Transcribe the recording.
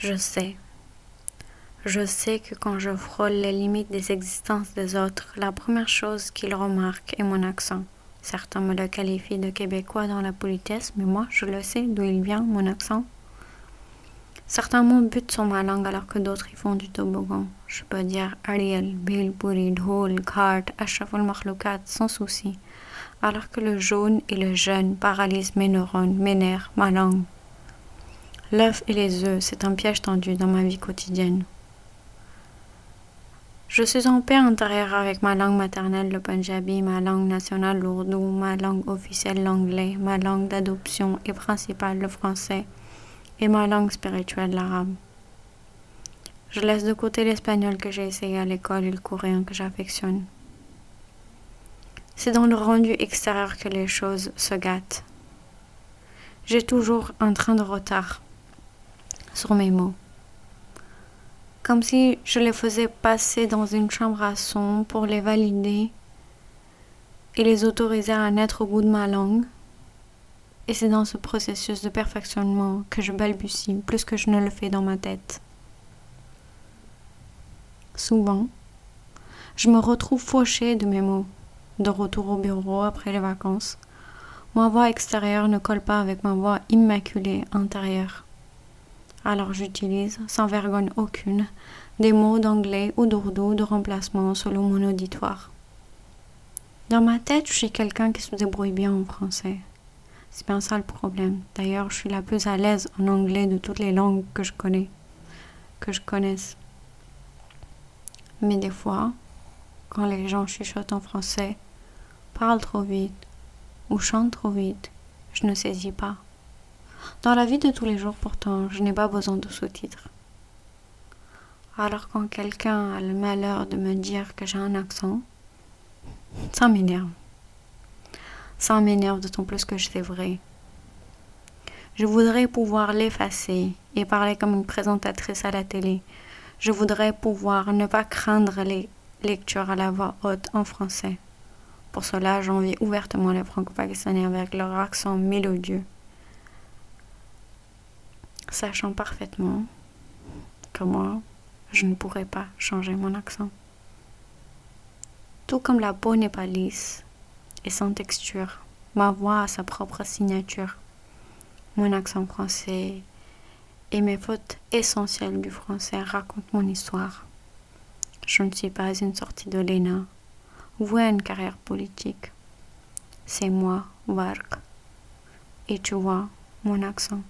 Je sais. Je sais que quand je frôle les limites des existences des autres, la première chose qu'ils remarquent est mon accent. Certains me le qualifient de québécois dans la politesse, mais moi, je le sais d'où il vient, mon accent. Certains mots butent sur ma langue alors que d'autres y font du toboggan. Je peux dire Ariel, Bill, Buri, Dhol, Kart, Ashraful Makhloukat sans souci, alors que le jaune et le jeune paralysent mes neurones, mes nerfs, ma langue. L'œuf et les œufs, c'est un piège tendu dans ma vie quotidienne. Je suis en paix intérieure avec ma langue maternelle, le punjabi, ma langue nationale, l'ourdou, ma langue officielle, l'anglais, ma langue d'adoption et principale, le français, et ma langue spirituelle, l'arabe. Je laisse de côté l'espagnol que j'ai essayé à l'école et le coréen que j'affectionne. C'est dans le rendu extérieur que les choses se gâtent. J'ai toujours un train de retard sur mes mots. Comme si je les faisais passer dans une chambre à son pour les valider et les autoriser à naître au bout de ma langue. Et c'est dans ce processus de perfectionnement que je balbutie plus que je ne le fais dans ma tête. Souvent, je me retrouve fauchée de mes mots, de retour au bureau après les vacances. Ma voix extérieure ne colle pas avec ma voix immaculée intérieure. Alors j'utilise, sans vergogne aucune, des mots d'anglais ou d'ourdou de remplacement selon mon auditoire. Dans ma tête, je suis quelqu'un qui se débrouille bien en français. C'est bien ça le problème. D'ailleurs, je suis la plus à l'aise en anglais de toutes les langues que je connais, que je connaisse. Mais des fois, quand les gens chuchotent en français, parlent trop vite ou chantent trop vite, je ne saisis pas. Dans la vie de tous les jours, pourtant, je n'ai pas besoin de sous-titres. Alors quand quelqu'un a le malheur de me dire que j'ai un accent, ça m'énerve. Ça m'énerve d'autant plus que c'est vrai. Je voudrais pouvoir l'effacer et parler comme une présentatrice à la télé. Je voudrais pouvoir ne pas craindre les lectures à la voix haute en français. Pour cela, j'envie ouvertement les franco-pakistanais avec leur accent mélodieux sachant parfaitement que moi, je ne pourrais pas changer mon accent. Tout comme la peau n'est pas lisse et sans texture, ma voix a sa propre signature. Mon accent français et mes fautes essentielles du français racontent mon histoire. Je ne suis pas une sortie de l'ENA ou une carrière politique. C'est moi, Vark. Et tu vois, mon accent.